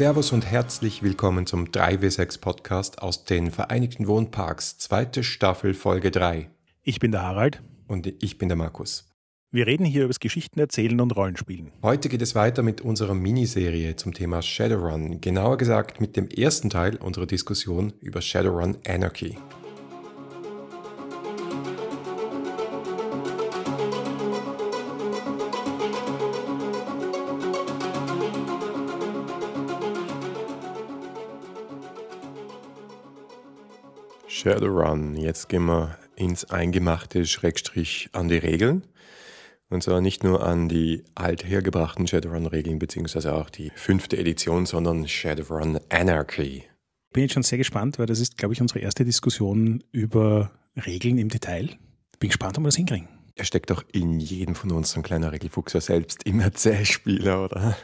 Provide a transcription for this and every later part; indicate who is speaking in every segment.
Speaker 1: Servus und herzlich willkommen zum 3W6 Podcast aus den Vereinigten Wohnparks, zweite Staffel, Folge 3.
Speaker 2: Ich bin der Harald.
Speaker 1: Und ich bin der Markus.
Speaker 2: Wir reden hier über das Geschichten erzählen und Rollenspielen.
Speaker 1: Heute geht es weiter mit unserer Miniserie zum Thema Shadowrun, genauer gesagt mit dem ersten Teil unserer Diskussion über Shadowrun Anarchy. Shadowrun. Jetzt gehen wir ins Eingemachte, Schrägstrich an die Regeln. Und zwar nicht nur an die althergebrachten Shadowrun-Regeln, beziehungsweise auch die fünfte Edition, sondern Shadowrun Anarchy.
Speaker 2: Bin jetzt schon sehr gespannt, weil das ist, glaube ich, unsere erste Diskussion über Regeln im Detail. Bin gespannt, ob wir das hinkriegen.
Speaker 1: Er steckt doch in jedem von uns so ein kleiner Regelfuchs ja selbst im Erzählspieler, oder?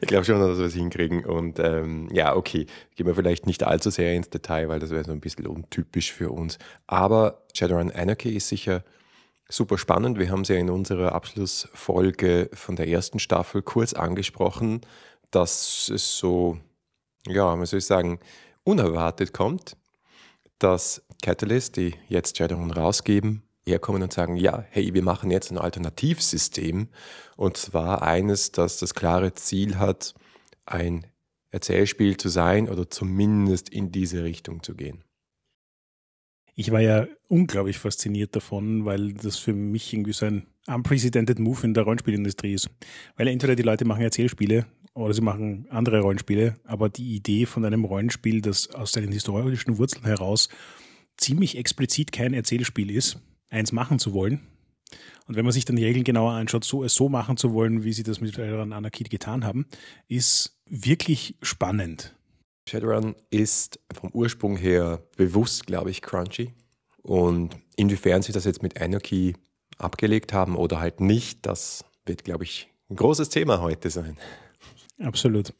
Speaker 1: ich glaube schon, dass wir es hinkriegen. Und ähm, ja, okay, gehen wir vielleicht nicht allzu sehr ins Detail, weil das wäre so ein bisschen untypisch für uns. Aber Shadowrun Anarchy ist sicher super spannend. Wir haben es ja in unserer Abschlussfolge von der ersten Staffel kurz angesprochen, dass es so, ja, man soll sagen, unerwartet kommt, dass Catalyst, die jetzt Shadowrun rausgeben, herkommen und sagen, ja, hey, wir machen jetzt ein Alternativsystem und zwar eines, das das klare Ziel hat, ein Erzählspiel zu sein oder zumindest in diese Richtung zu gehen.
Speaker 2: Ich war ja unglaublich fasziniert davon, weil das für mich irgendwie so ein unprecedented Move in der Rollenspielindustrie ist. Weil entweder die Leute machen Erzählspiele oder sie machen andere Rollenspiele, aber die Idee von einem Rollenspiel, das aus seinen historischen Wurzeln heraus ziemlich explizit kein Erzählspiel ist, eins machen zu wollen. Und wenn man sich dann die Regeln genauer anschaut, so es so machen zu wollen, wie sie das mit Shadowrun Anarchy getan haben, ist wirklich spannend.
Speaker 1: Shadowrun ist vom Ursprung her bewusst, glaube ich, crunchy. Und inwiefern sie das jetzt mit Anarchy abgelegt haben oder halt nicht, das wird, glaube ich, ein großes Thema heute sein.
Speaker 2: Absolut.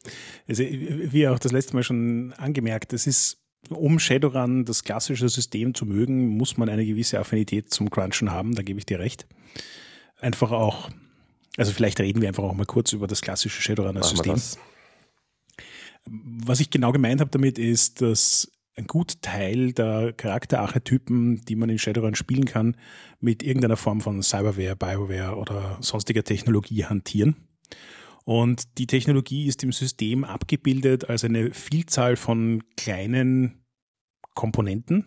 Speaker 2: Also, wie auch das letzte Mal schon angemerkt, es ist um Shadowrun, das klassische System zu mögen, muss man eine gewisse Affinität zum Crunchen haben, da gebe ich dir recht. Einfach auch, also vielleicht reden wir einfach auch mal kurz über das klassische Shadowrunner-System. Was ich genau gemeint habe damit ist, dass ein gut Teil der Charakterarchetypen, die man in Shadowrun spielen kann, mit irgendeiner Form von Cyberware, Bioware oder sonstiger Technologie hantieren. Und die Technologie ist im System abgebildet als eine Vielzahl von kleinen Komponenten,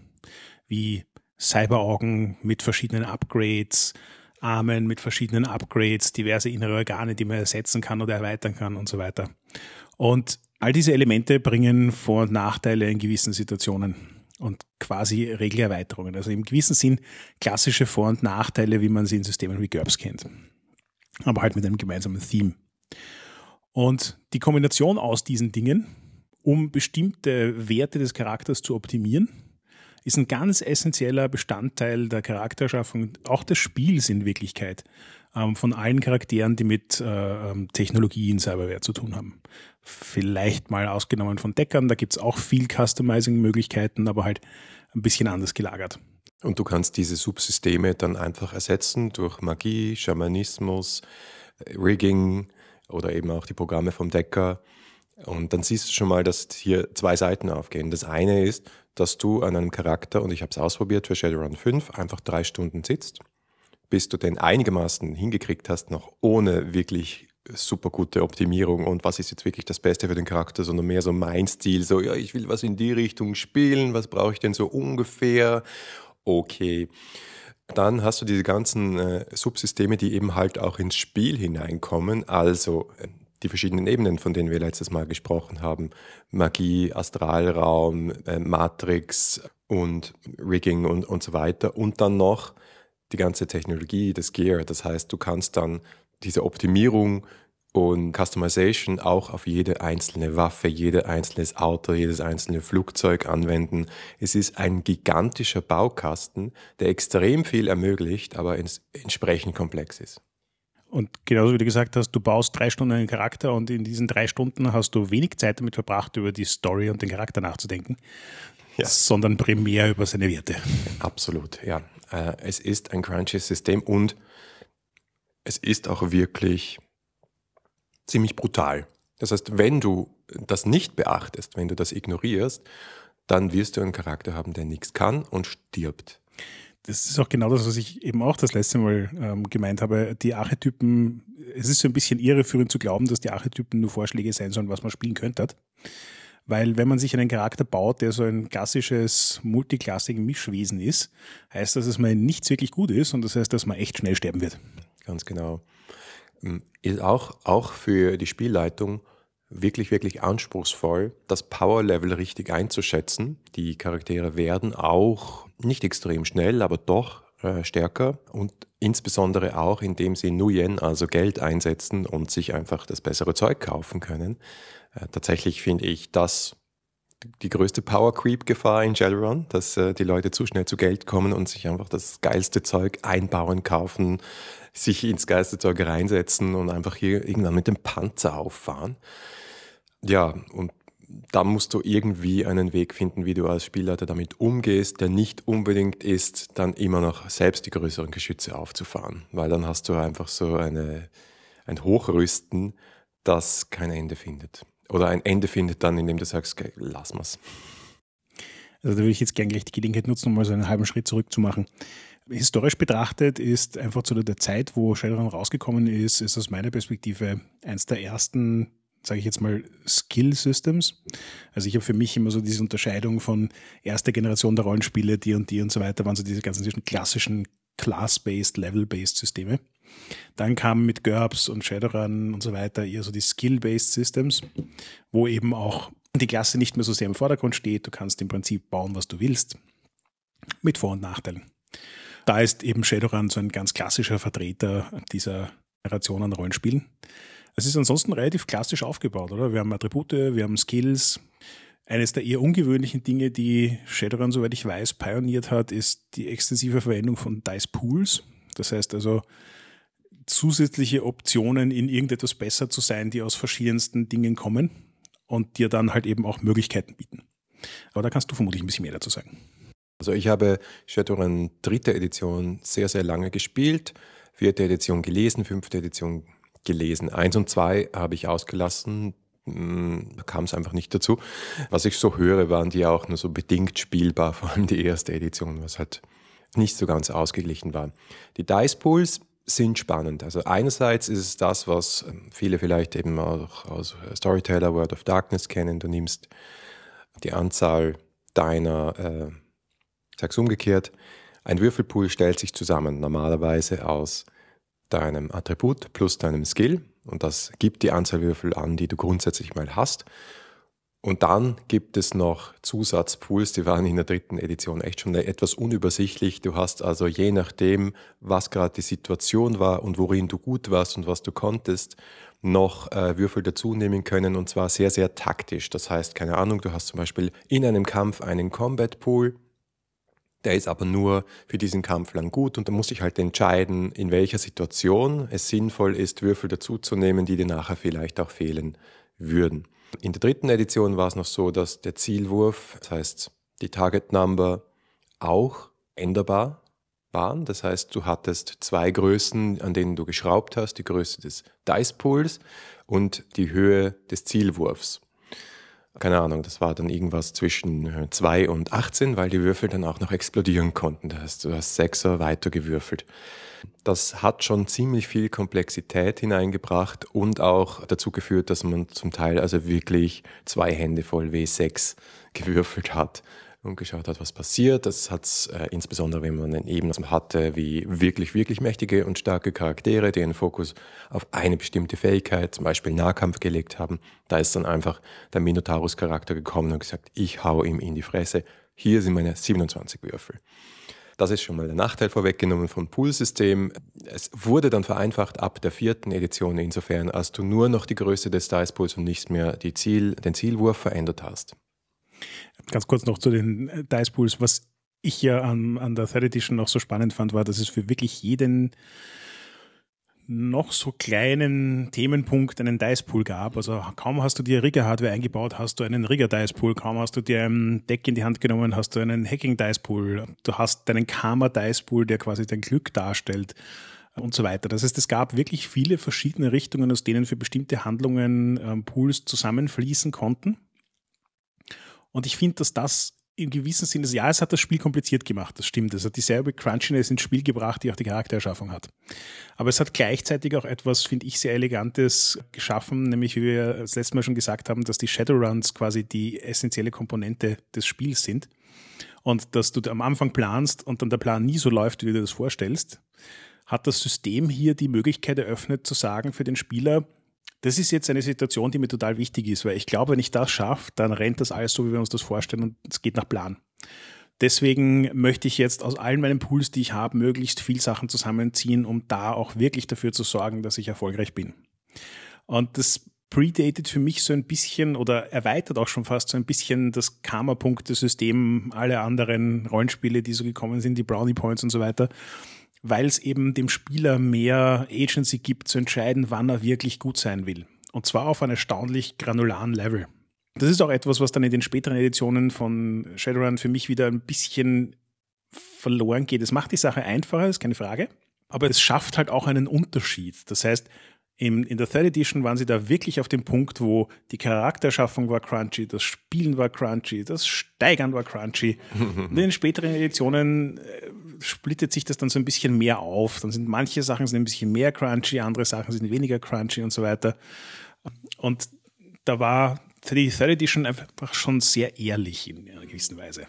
Speaker 2: wie Cyberaugen mit verschiedenen Upgrades, Armen mit verschiedenen Upgrades, diverse innere Organe, die man ersetzen kann oder erweitern kann und so weiter. Und all diese Elemente bringen Vor- und Nachteile in gewissen Situationen und quasi Regelerweiterungen. Also im gewissen Sinn klassische Vor- und Nachteile, wie man sie in Systemen wie GURPS kennt. Aber halt mit einem gemeinsamen Theme. Und die Kombination aus diesen Dingen, um bestimmte Werte des Charakters zu optimieren, ist ein ganz essentieller Bestandteil der Charakterschaffung, auch des Spiels in Wirklichkeit, ähm, von allen Charakteren, die mit äh, ähm, Technologie in Cyberware zu tun haben. Vielleicht mal ausgenommen von Deckern, da gibt es auch viel Customizing-Möglichkeiten, aber halt ein bisschen anders gelagert.
Speaker 1: Und du kannst diese Subsysteme dann einfach ersetzen durch Magie, Schamanismus, Rigging, oder eben auch die Programme vom Decker. Und dann siehst du schon mal, dass hier zwei Seiten aufgehen. Das eine ist, dass du an einem Charakter, und ich habe es ausprobiert für Shadowrun 5, einfach drei Stunden sitzt, bis du den einigermaßen hingekriegt hast, noch ohne wirklich super gute Optimierung und was ist jetzt wirklich das Beste für den Charakter, sondern mehr so mein Stil, so ja, ich will was in die Richtung spielen, was brauche ich denn so ungefähr? Okay. Dann hast du diese ganzen äh, Subsysteme, die eben halt auch ins Spiel hineinkommen, also äh, die verschiedenen Ebenen, von denen wir letztes Mal gesprochen haben. Magie, Astralraum, äh, Matrix und Rigging und, und so weiter. Und dann noch die ganze Technologie, das Gear. Das heißt, du kannst dann diese Optimierung und Customization auch auf jede einzelne Waffe, jede einzelnes Auto, jedes einzelne Flugzeug anwenden. Es ist ein gigantischer Baukasten, der extrem viel ermöglicht, aber entsprechend komplex ist.
Speaker 2: Und genauso wie du gesagt hast, du baust drei Stunden einen Charakter und in diesen drei Stunden hast du wenig Zeit damit verbracht, über die Story und den Charakter nachzudenken, ja. sondern primär über seine Werte.
Speaker 1: Absolut, ja. Äh, es ist ein crunchy System und es ist auch wirklich ziemlich brutal. Das heißt, wenn du das nicht beachtest, wenn du das ignorierst, dann wirst du einen Charakter haben, der nichts kann und stirbt.
Speaker 2: Das ist auch genau das, was ich eben auch das letzte Mal ähm, gemeint habe. Die Archetypen, es ist so ein bisschen irreführend zu glauben, dass die Archetypen nur Vorschläge sein sollen, was man spielen könnte. Weil wenn man sich einen Charakter baut, der so ein klassisches multiklassigen Mischwesen ist, heißt das, dass man nichts wirklich gut ist und das heißt, dass man echt schnell sterben wird.
Speaker 1: Ganz genau. Ähm, ist auch, auch für die Spielleitung wirklich, wirklich anspruchsvoll, das Power-Level richtig einzuschätzen. Die Charaktere werden auch nicht extrem schnell, aber doch äh, stärker und insbesondere auch, indem sie Nuyen, also Geld einsetzen und sich einfach das bessere Zeug kaufen können. Äh, tatsächlich finde ich das die größte Power Creep Gefahr in Shadowrun, dass äh, die Leute zu schnell zu Geld kommen und sich einfach das geilste Zeug einbauen, kaufen, sich ins geilste Zeug reinsetzen und einfach hier irgendwann mit dem Panzer auffahren. Ja, und da musst du irgendwie einen Weg finden, wie du als Spielleiter damit umgehst, der nicht unbedingt ist, dann immer noch selbst die größeren Geschütze aufzufahren, weil dann hast du einfach so eine, ein Hochrüsten, das kein Ende findet. Oder ein Ende findet dann, indem du sagst, okay, lass mal's.
Speaker 2: Also da würde ich jetzt gerne gleich die Gelegenheit nutzen, um mal so einen halben Schritt zurückzumachen. Historisch betrachtet ist einfach zu der Zeit, wo Shadowrun rausgekommen ist, ist aus meiner Perspektive eins der ersten, sage ich jetzt mal, Skill Systems. Also ich habe für mich immer so diese Unterscheidung von erster Generation der Rollenspiele, die und die und so weiter, waren so diese ganzen klassischen Class-based, Level-based Systeme. Dann kamen mit GURPS und Shadowrun und so weiter eher so die Skill-based Systems, wo eben auch die Klasse nicht mehr so sehr im Vordergrund steht. Du kannst im Prinzip bauen, was du willst, mit Vor- und Nachteilen. Da ist eben Shadowrun so ein ganz klassischer Vertreter dieser Generation an Rollenspielen. Es ist ansonsten relativ klassisch aufgebaut, oder? Wir haben Attribute, wir haben Skills. Eines der eher ungewöhnlichen Dinge, die Shadowrun, soweit ich weiß, pioniert hat, ist die extensive Verwendung von Dice Pools. Das heißt also zusätzliche Optionen, in irgendetwas besser zu sein, die aus verschiedensten Dingen kommen und dir dann halt eben auch Möglichkeiten bieten. Aber da kannst du vermutlich ein bisschen mehr dazu sagen.
Speaker 1: Also ich habe Shadowrun dritte Edition sehr, sehr lange gespielt, vierte Edition gelesen, fünfte Edition gelesen. Eins und zwei habe ich ausgelassen, kam es einfach nicht dazu. Was ich so höre, waren die auch nur so bedingt spielbar, vor allem die erste Edition, was halt nicht so ganz ausgeglichen war. Die Dice Pools sind spannend. Also einerseits ist es das, was ähm, viele vielleicht eben auch aus Storyteller World of Darkness kennen. Du nimmst die Anzahl deiner äh, es umgekehrt, ein Würfelpool stellt sich zusammen normalerweise aus deinem Attribut plus deinem Skill und das gibt die Anzahl Würfel an, die du grundsätzlich mal hast. Und dann gibt es noch Zusatzpools, die waren in der dritten Edition echt schon etwas unübersichtlich. Du hast also je nachdem, was gerade die Situation war und worin du gut warst und was du konntest, noch äh, Würfel dazu nehmen können und zwar sehr, sehr taktisch. Das heißt, keine Ahnung, du hast zum Beispiel in einem Kampf einen Combat Pool der ist aber nur für diesen Kampf lang gut und da muss ich halt entscheiden, in welcher Situation es sinnvoll ist, Würfel dazuzunehmen, die dir nachher vielleicht auch fehlen würden. In der dritten Edition war es noch so, dass der Zielwurf, das heißt die Target Number, auch änderbar waren. Das heißt, du hattest zwei Größen, an denen du geschraubt hast, die Größe des Dice Pools und die Höhe des Zielwurfs keine Ahnung, das war dann irgendwas zwischen 2 äh, und 18, weil die Würfel dann auch noch explodieren konnten. Das heißt, du hast Sechser weiter gewürfelt. Das hat schon ziemlich viel Komplexität hineingebracht und auch dazu geführt, dass man zum Teil also wirklich zwei Hände voll W6 gewürfelt hat und geschaut hat, was passiert. Das hat es äh, insbesondere, wenn man eben hatte, wie wirklich, wirklich mächtige und starke Charaktere, die einen Fokus auf eine bestimmte Fähigkeit, zum Beispiel Nahkampf gelegt haben. Da ist dann einfach der Minotaurus-Charakter gekommen und gesagt, ich hau ihm in die Fresse. Hier sind meine 27 Würfel. Das ist schon mal der Nachteil vorweggenommen vom Poolsystem. Es wurde dann vereinfacht ab der vierten Edition insofern, als du nur noch die Größe des Dice Pools und nicht mehr die Ziel, den Zielwurf verändert hast.
Speaker 2: Ganz kurz noch zu den äh, Dice Pools. Was ich ja an, an der Third Edition noch so spannend fand, war, dass es für wirklich jeden noch so kleinen Themenpunkt einen Dice Pool gab. Also kaum hast du dir Rigger Hardware eingebaut, hast du einen Rigger Dice Pool. Kaum hast du dir ein Deck in die Hand genommen, hast du einen Hacking Dice Pool. Du hast deinen Karma Dice Pool, der quasi dein Glück darstellt. und so weiter. Das heißt, es gab wirklich viele verschiedene Richtungen, aus denen für bestimmte Handlungen ähm, Pools zusammenfließen konnten. Und ich finde, dass das im gewissen Sinne, ja, es hat das Spiel kompliziert gemacht, das stimmt. Es hat dieselbe Crunchiness ins Spiel gebracht, die auch die Charaktererschaffung hat. Aber es hat gleichzeitig auch etwas, finde ich, sehr Elegantes geschaffen, nämlich wie wir das letzte Mal schon gesagt haben, dass die Shadowruns quasi die essentielle Komponente des Spiels sind. Und dass du am Anfang planst und dann der Plan nie so läuft, wie du dir das vorstellst, hat das System hier die Möglichkeit eröffnet zu sagen für den Spieler, das ist jetzt eine Situation, die mir total wichtig ist, weil ich glaube, wenn ich das schaffe, dann rennt das alles so, wie wir uns das vorstellen und es geht nach Plan. Deswegen möchte ich jetzt aus allen meinen Pools, die ich habe, möglichst viel Sachen zusammenziehen, um da auch wirklich dafür zu sorgen, dass ich erfolgreich bin. Und das predated für mich so ein bisschen oder erweitert auch schon fast so ein bisschen das Karma-Punkte-System aller anderen Rollenspiele, die so gekommen sind, die Brownie Points und so weiter weil es eben dem Spieler mehr Agency gibt, zu entscheiden, wann er wirklich gut sein will. Und zwar auf einem erstaunlich granularen Level. Das ist auch etwas, was dann in den späteren Editionen von Shadowrun für mich wieder ein bisschen verloren geht. Es macht die Sache einfacher, ist keine Frage, aber es schafft halt auch einen Unterschied. Das heißt, in, in der Third Edition waren sie da wirklich auf dem Punkt, wo die Charakterschaffung war crunchy, das Spielen war crunchy, das Steigern war crunchy. Und in den späteren Editionen äh, splittet sich das dann so ein bisschen mehr auf. Dann sind manche Sachen sind ein bisschen mehr crunchy, andere Sachen sind weniger crunchy und so weiter. Und da war die Third Edition einfach schon sehr ehrlich in einer gewissen Weise.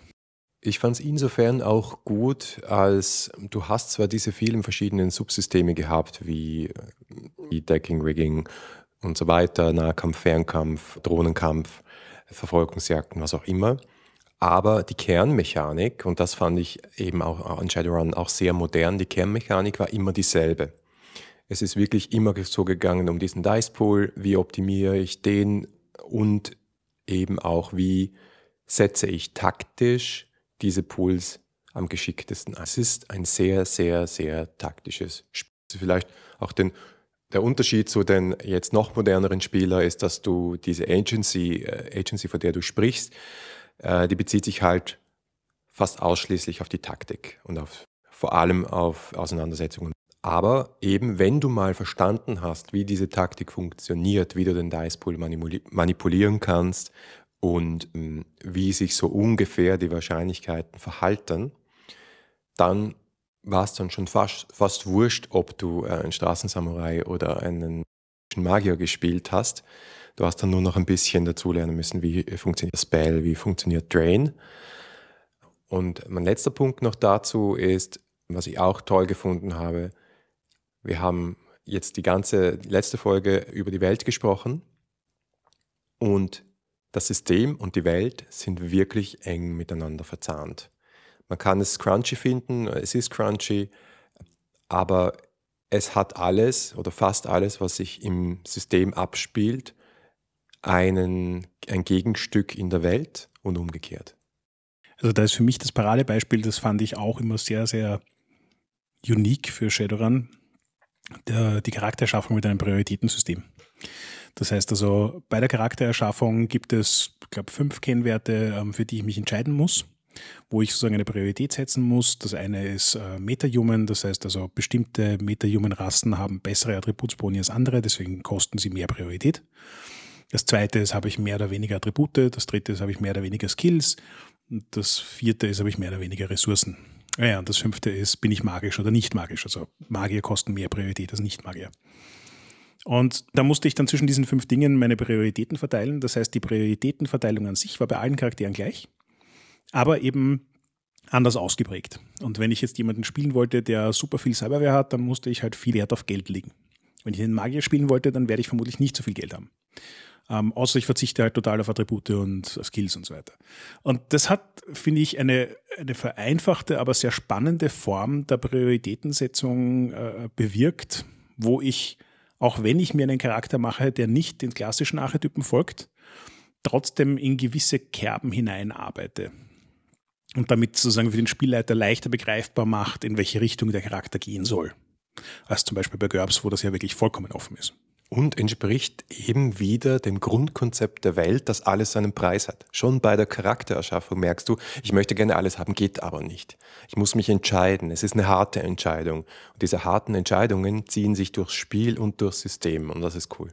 Speaker 1: Ich fand es insofern auch gut, als du hast zwar diese vielen verschiedenen Subsysteme gehabt, wie, wie Decking, Rigging und so weiter, Nahkampf, Fernkampf, Drohnenkampf, Verfolgungsjagden, was auch immer. Aber die Kernmechanik, und das fand ich eben auch an Shadowrun auch sehr modern, die Kernmechanik war immer dieselbe. Es ist wirklich immer so gegangen um diesen Dice Pool, wie optimiere ich den und eben auch wie setze ich taktisch diese Pools am geschicktesten. Es ist ein sehr, sehr, sehr taktisches Spiel. Vielleicht auch den, der Unterschied zu den jetzt noch moderneren Spielern ist, dass du diese Agency, äh, Agency, von der du sprichst, äh, die bezieht sich halt fast ausschließlich auf die Taktik und auf, vor allem auf Auseinandersetzungen. Aber eben, wenn du mal verstanden hast, wie diese Taktik funktioniert, wie du den Dice Pool manipulieren kannst und ähm, wie sich so ungefähr die Wahrscheinlichkeiten verhalten, dann war es dann schon fast, fast wurscht, ob du äh, einen Straßensamurai oder einen Magier gespielt hast. Du hast dann nur noch ein bisschen dazulernen müssen, wie funktioniert Spell, wie funktioniert Drain. Und mein letzter Punkt noch dazu ist, was ich auch toll gefunden habe, wir haben jetzt die ganze letzte Folge über die Welt gesprochen und das System und die Welt sind wirklich eng miteinander verzahnt. Man kann es crunchy finden, es ist crunchy, aber es hat alles oder fast alles, was sich im System abspielt, einen, ein Gegenstück in der Welt und umgekehrt.
Speaker 2: Also da ist für mich das Paradebeispiel, das fand ich auch immer sehr, sehr unique für Shadowrun, der, die Charakterschaffung mit einem Prioritätensystem. Das heißt also, bei der Charaktererschaffung gibt es, ich glaube, fünf Kennwerte, ähm, für die ich mich entscheiden muss, wo ich sozusagen eine Priorität setzen muss. Das eine ist äh, Metahuman, das heißt also, bestimmte Metahuman-Rassen haben bessere Attributsboni als andere, deswegen kosten sie mehr Priorität. Das zweite ist, habe ich mehr oder weniger Attribute. Das dritte ist, habe ich mehr oder weniger Skills. Und das vierte ist, habe ich mehr oder weniger Ressourcen. Ja, und das fünfte ist, bin ich magisch oder nicht magisch. Also Magier kosten mehr Priorität als Nicht-Magier. Und da musste ich dann zwischen diesen fünf Dingen meine Prioritäten verteilen. Das heißt, die Prioritätenverteilung an sich war bei allen Charakteren gleich, aber eben anders ausgeprägt. Und wenn ich jetzt jemanden spielen wollte, der super viel Cyberware hat, dann musste ich halt viel Wert auf Geld legen. Wenn ich einen Magier spielen wollte, dann werde ich vermutlich nicht so viel Geld haben. Ähm, außer ich verzichte halt total auf Attribute und Skills und so weiter. Und das hat, finde ich, eine, eine vereinfachte, aber sehr spannende Form der Prioritätensetzung äh, bewirkt, wo ich auch wenn ich mir einen Charakter mache, der nicht den klassischen Archetypen folgt, trotzdem in gewisse Kerben hineinarbeite. Und damit sozusagen für den Spielleiter leichter begreifbar macht, in welche Richtung der Charakter gehen soll. Als zum Beispiel bei GURPS, wo das ja wirklich vollkommen offen ist.
Speaker 1: Und entspricht eben wieder dem Grundkonzept der Welt, dass alles seinen Preis hat. Schon bei der Charaktererschaffung merkst du, ich möchte gerne alles haben, geht aber nicht. Ich muss mich entscheiden. Es ist eine harte Entscheidung. Und diese harten Entscheidungen ziehen sich durchs Spiel und durchs System und das ist cool.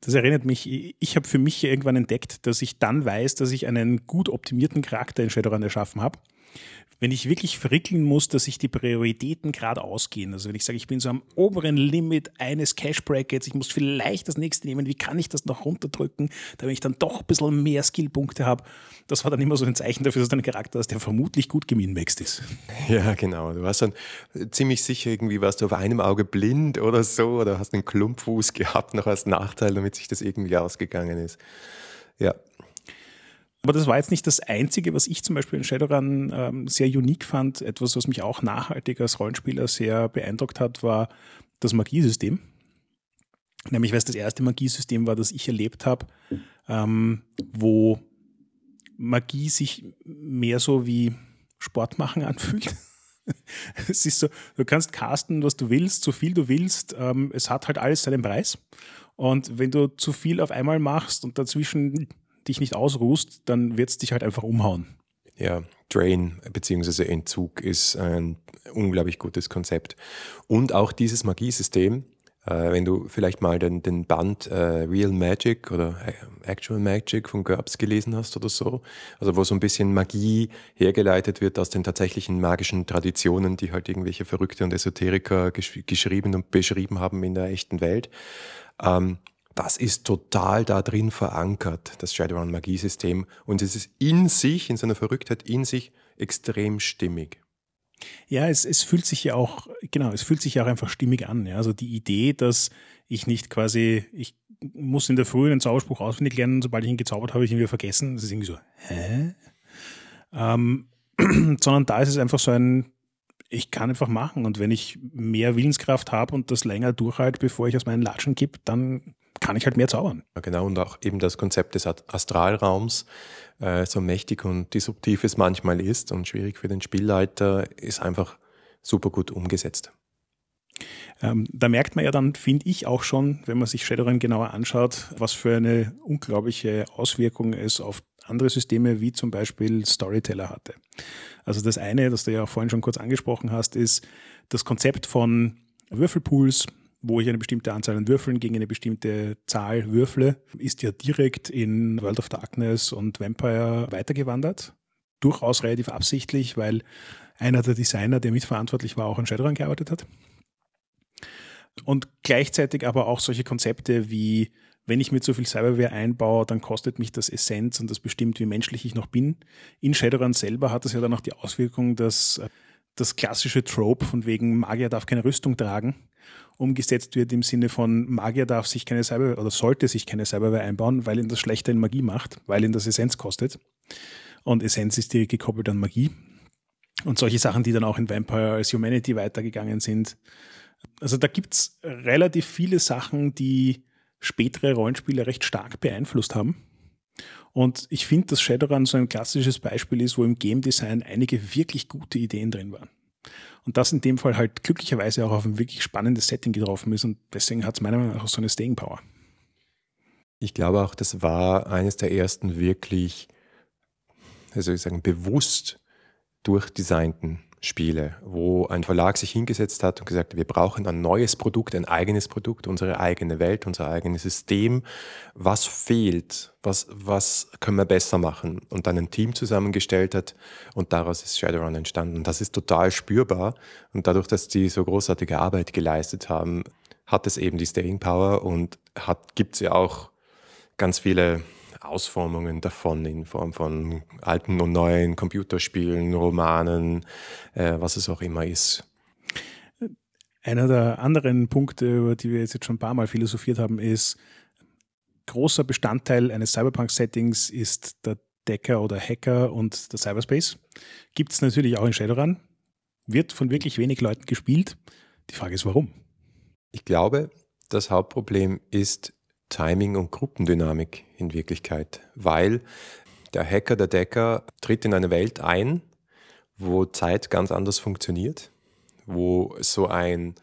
Speaker 2: Das erinnert mich, ich habe für mich irgendwann entdeckt, dass ich dann weiß, dass ich einen gut optimierten Charakter in Shadowrun erschaffen habe, wenn ich wirklich verrickeln muss, dass sich die Prioritäten gerade ausgehen. Also wenn ich sage, ich bin so am oberen Limit eines Cash Brackets, ich muss vielleicht das nächste nehmen, wie kann ich das noch runterdrücken, damit ich dann doch ein bisschen mehr Skillpunkte habe. Das war dann immer so ein Zeichen dafür, dass dein Charakter ist, der vermutlich gut geminmaxt ist.
Speaker 1: Ja, genau. Du warst dann ziemlich sicher irgendwie, warst du auf einem Auge blind oder so oder hast einen Klumpfuß gehabt noch als Nachteil, damit sich das irgendwie ausgegangen ist. Ja,
Speaker 2: aber das war jetzt nicht das Einzige, was ich zum Beispiel in Shadowrun ähm, sehr unique fand. Etwas, was mich auch nachhaltig als Rollenspieler sehr beeindruckt hat, war das Magiesystem. Nämlich, weil es das erste Magiesystem war, das ich erlebt habe, ähm, wo Magie sich mehr so wie Sport machen anfühlt. es ist so, du kannst casten, was du willst, so viel du willst. Ähm, es hat halt alles seinen Preis. Und wenn du zu viel auf einmal machst und dazwischen dich nicht ausruhst, dann wird es dich halt einfach umhauen.
Speaker 1: Ja, Drain bzw. Entzug ist ein unglaublich gutes Konzept. Und auch dieses Magiesystem, äh, wenn du vielleicht mal den, den Band äh, Real Magic oder äh, Actual Magic von GURPS gelesen hast oder so, also wo so ein bisschen Magie hergeleitet wird aus den tatsächlichen magischen Traditionen, die halt irgendwelche Verrückte und Esoteriker gesch geschrieben und beschrieben haben in der echten Welt. Ähm, das ist total da drin verankert, das Shadowrun Magiesystem. Und es ist in sich, in seiner Verrücktheit, in sich extrem stimmig.
Speaker 2: Ja, es, es fühlt sich ja auch, genau, es fühlt sich ja auch einfach stimmig an. Ja. Also die Idee, dass ich nicht quasi, ich muss in der Früh einen Zauberspruch auswendig lernen, sobald ich ihn gezaubert habe, ich ihn wieder vergessen. Das ist irgendwie so, hä? Ähm, sondern da ist es einfach so ein, ich kann einfach machen. Und wenn ich mehr Willenskraft habe und das länger durchhalte, bevor ich aus meinen Latschen kipp, dann kann ich halt mehr zaubern.
Speaker 1: Ja, genau, und auch eben das Konzept des Astralraums, äh, so mächtig und disruptiv es manchmal ist und schwierig für den Spielleiter, ist einfach super gut umgesetzt.
Speaker 2: Ähm, da merkt man ja dann, finde ich auch schon, wenn man sich Shadowrun genauer anschaut, was für eine unglaubliche Auswirkung es auf andere Systeme wie zum Beispiel Storyteller hatte. Also das eine, das du ja vorhin schon kurz angesprochen hast, ist das Konzept von Würfelpools, wo ich eine bestimmte Anzahl an Würfeln gegen eine bestimmte Zahl würfle, ist ja direkt in World of Darkness und Vampire weitergewandert. Durchaus relativ absichtlich, weil einer der Designer, der mitverantwortlich war, auch an Shadowrun gearbeitet hat. Und gleichzeitig aber auch solche Konzepte wie, wenn ich mir zu viel Cyberware einbaue, dann kostet mich das Essenz und das bestimmt, wie menschlich ich noch bin. In Shadowrun selber hat das ja dann auch die Auswirkung, dass das klassische Trope von wegen Magier darf keine Rüstung tragen umgesetzt wird im Sinne von Magier darf sich keine Cyberware oder sollte sich keine Cyberware einbauen, weil ihn das schlechter in Magie macht, weil ihn das Essenz kostet. Und Essenz ist direkt gekoppelt an Magie. Und solche Sachen, die dann auch in Vampire als Humanity weitergegangen sind. Also da gibt's relativ viele Sachen, die spätere Rollenspiele recht stark beeinflusst haben. Und ich finde, dass Shadowrun so ein klassisches Beispiel ist, wo im Game Design einige wirklich gute Ideen drin waren. Und das in dem Fall halt glücklicherweise auch auf ein wirklich spannendes Setting getroffen ist und deswegen hat es meiner Meinung nach auch so eine Staying Power.
Speaker 1: Ich glaube auch, das war eines der ersten wirklich, also ich sagen, bewusst durchdesignten Spiele, wo ein Verlag sich hingesetzt hat und gesagt, wir brauchen ein neues Produkt, ein eigenes Produkt, unsere eigene Welt, unser eigenes System. Was fehlt? Was, was können wir besser machen? Und dann ein Team zusammengestellt hat und daraus ist Shadowrun entstanden. Das ist total spürbar und dadurch, dass die so großartige Arbeit geleistet haben, hat es eben die Staying Power und gibt es ja auch ganz viele Ausformungen davon in Form von alten und neuen Computerspielen, Romanen, äh, was es auch immer ist.
Speaker 2: Einer der anderen Punkte, über die wir jetzt schon ein paar Mal philosophiert haben, ist, großer Bestandteil eines Cyberpunk-Settings ist der Decker oder Hacker und der Cyberspace. Gibt es natürlich auch in Shadowrun. Wird von wirklich wenig Leuten gespielt. Die Frage ist, warum?
Speaker 1: Ich glaube, das Hauptproblem ist Timing und Gruppendynamik in Wirklichkeit, weil der Hacker, der Decker tritt in eine Welt ein, wo Zeit ganz anders funktioniert, wo so ein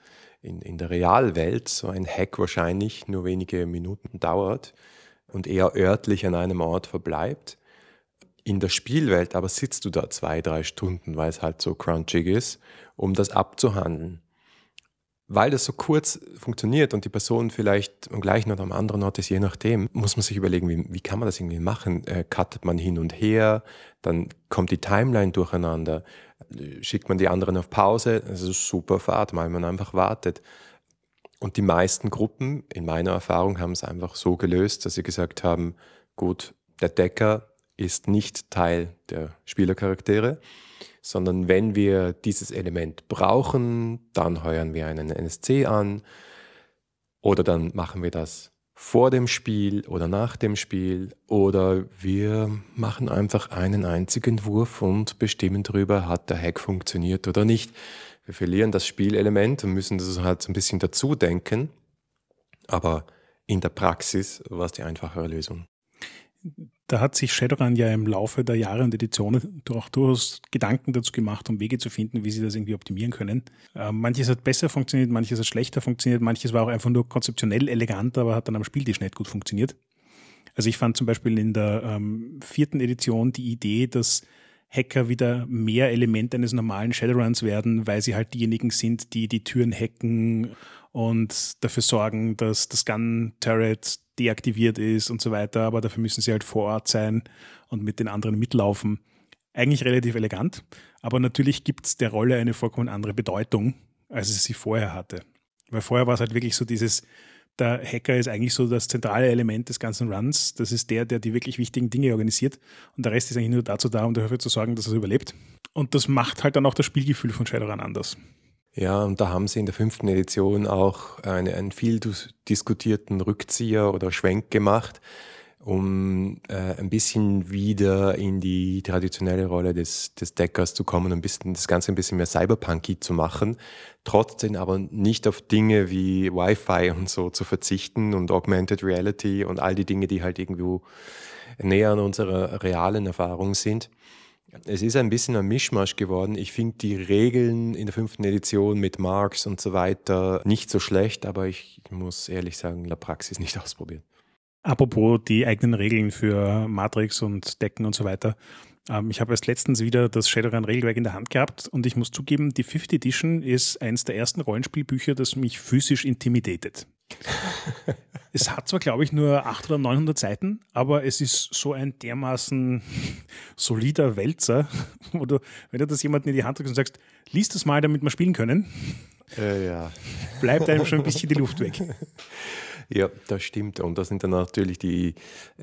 Speaker 1: in, in der Realwelt so ein Hack wahrscheinlich nur wenige Minuten dauert und eher örtlich an einem Ort verbleibt. In der Spielwelt aber sitzt du da zwei, drei Stunden, weil es halt so crunchig ist, um das abzuhandeln weil das so kurz funktioniert und die Person vielleicht am gleichen oder am anderen Ort ist, je nachdem, muss man sich überlegen, wie, wie kann man das irgendwie machen? Äh, cuttet man hin und her, dann kommt die Timeline durcheinander, schickt man die anderen auf Pause, das ist super Fahrt, weil man einfach wartet. Und die meisten Gruppen, in meiner Erfahrung, haben es einfach so gelöst, dass sie gesagt haben, gut, der Decker ist nicht Teil der Spielercharaktere sondern wenn wir dieses Element brauchen, dann heuern wir einen NSC an oder dann machen wir das vor dem Spiel oder nach dem Spiel oder wir machen einfach einen einzigen Wurf und bestimmen darüber, hat der Hack funktioniert oder nicht. Wir verlieren das Spielelement und müssen das halt so ein bisschen dazu denken, aber in der Praxis war es die einfachere Lösung
Speaker 2: da hat sich Shadowrun ja im Laufe der Jahre und Editionen auch durchaus Gedanken dazu gemacht, um Wege zu finden, wie sie das irgendwie optimieren können. Äh, manches hat besser funktioniert, manches hat schlechter funktioniert, manches war auch einfach nur konzeptionell elegant, aber hat dann am Spieltisch nicht gut funktioniert. Also ich fand zum Beispiel in der ähm, vierten Edition die Idee, dass Hacker wieder mehr Element eines normalen Shadowruns werden, weil sie halt diejenigen sind, die die Türen hacken und dafür sorgen, dass das Gun-Turret deaktiviert ist und so weiter, aber dafür müssen sie halt vor Ort sein und mit den anderen mitlaufen. Eigentlich relativ elegant, aber natürlich gibt es der Rolle eine vollkommen andere Bedeutung, als es sie vorher hatte. Weil vorher war es halt wirklich so dieses, der Hacker ist eigentlich so das zentrale Element des ganzen Runs. Das ist der, der die wirklich wichtigen Dinge organisiert. Und der Rest ist eigentlich nur dazu da, um dafür zu sorgen, dass er überlebt. Und das macht halt dann auch das Spielgefühl von Shadowrun anders.
Speaker 1: Ja, und da haben sie in der fünften Edition auch eine, einen viel diskutierten Rückzieher oder Schwenk gemacht, um äh, ein bisschen wieder in die traditionelle Rolle des, des Deckers zu kommen, ein bisschen das Ganze ein bisschen mehr cyberpunky zu machen, trotzdem aber nicht auf Dinge wie Wi-Fi und so zu verzichten und Augmented Reality und all die Dinge, die halt irgendwo näher an unserer realen Erfahrung sind. Es ist ein bisschen ein Mischmasch geworden. Ich finde die Regeln in der fünften Edition mit Marks und so weiter nicht so schlecht, aber ich muss ehrlich sagen, in der Praxis nicht ausprobieren.
Speaker 2: Apropos die eigenen Regeln für Matrix und Decken und so weiter. Ähm, ich habe erst letztens wieder das Shadowrun-Regelwerk in der Hand gehabt und ich muss zugeben, die Fifth Edition ist eines der ersten Rollenspielbücher, das mich physisch intimidated. es hat zwar, glaube ich, nur 800 oder 900 Seiten, aber es ist so ein dermaßen solider Wälzer, wo du, wenn du das jemandem in die Hand drückst und sagst, lies das mal, damit wir spielen können,
Speaker 1: äh, ja.
Speaker 2: bleibt einem schon ein bisschen die Luft weg.
Speaker 1: Ja, das stimmt. Und da sind dann natürlich die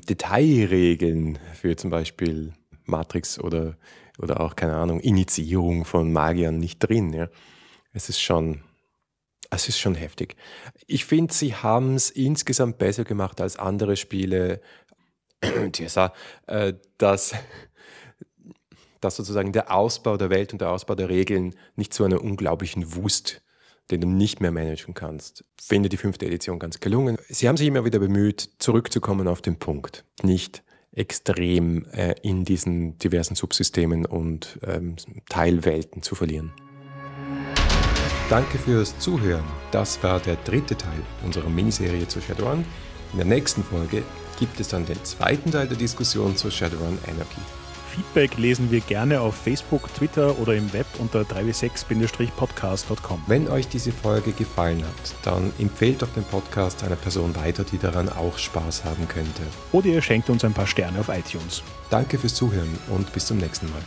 Speaker 1: Detailregeln für zum Beispiel Matrix oder, oder auch, keine Ahnung, Initiierung von Magiern nicht drin. Ja. Es ist schon es ist schon heftig. Ich finde, sie haben es insgesamt besser gemacht als andere Spiele, äh, dass, dass sozusagen der Ausbau der Welt und der Ausbau der Regeln nicht zu einer unglaublichen Wust, den du nicht mehr managen kannst. Finde die fünfte Edition ganz gelungen. Sie haben sich immer wieder bemüht, zurückzukommen auf den Punkt. Nicht extrem äh, in diesen diversen Subsystemen und ähm, Teilwelten zu verlieren. Danke fürs Zuhören. Das war der dritte Teil unserer Miniserie zu Shadowrun. In der nächsten Folge gibt es dann den zweiten Teil der Diskussion zur Shadowrun Anarchy.
Speaker 2: Feedback lesen wir gerne auf Facebook, Twitter oder im Web unter 3w6-podcast.com.
Speaker 1: Wenn euch diese Folge gefallen hat, dann empfehlt doch den Podcast einer Person weiter, die daran auch Spaß haben könnte.
Speaker 2: Oder ihr schenkt uns ein paar Sterne auf iTunes.
Speaker 1: Danke fürs Zuhören und bis zum nächsten Mal.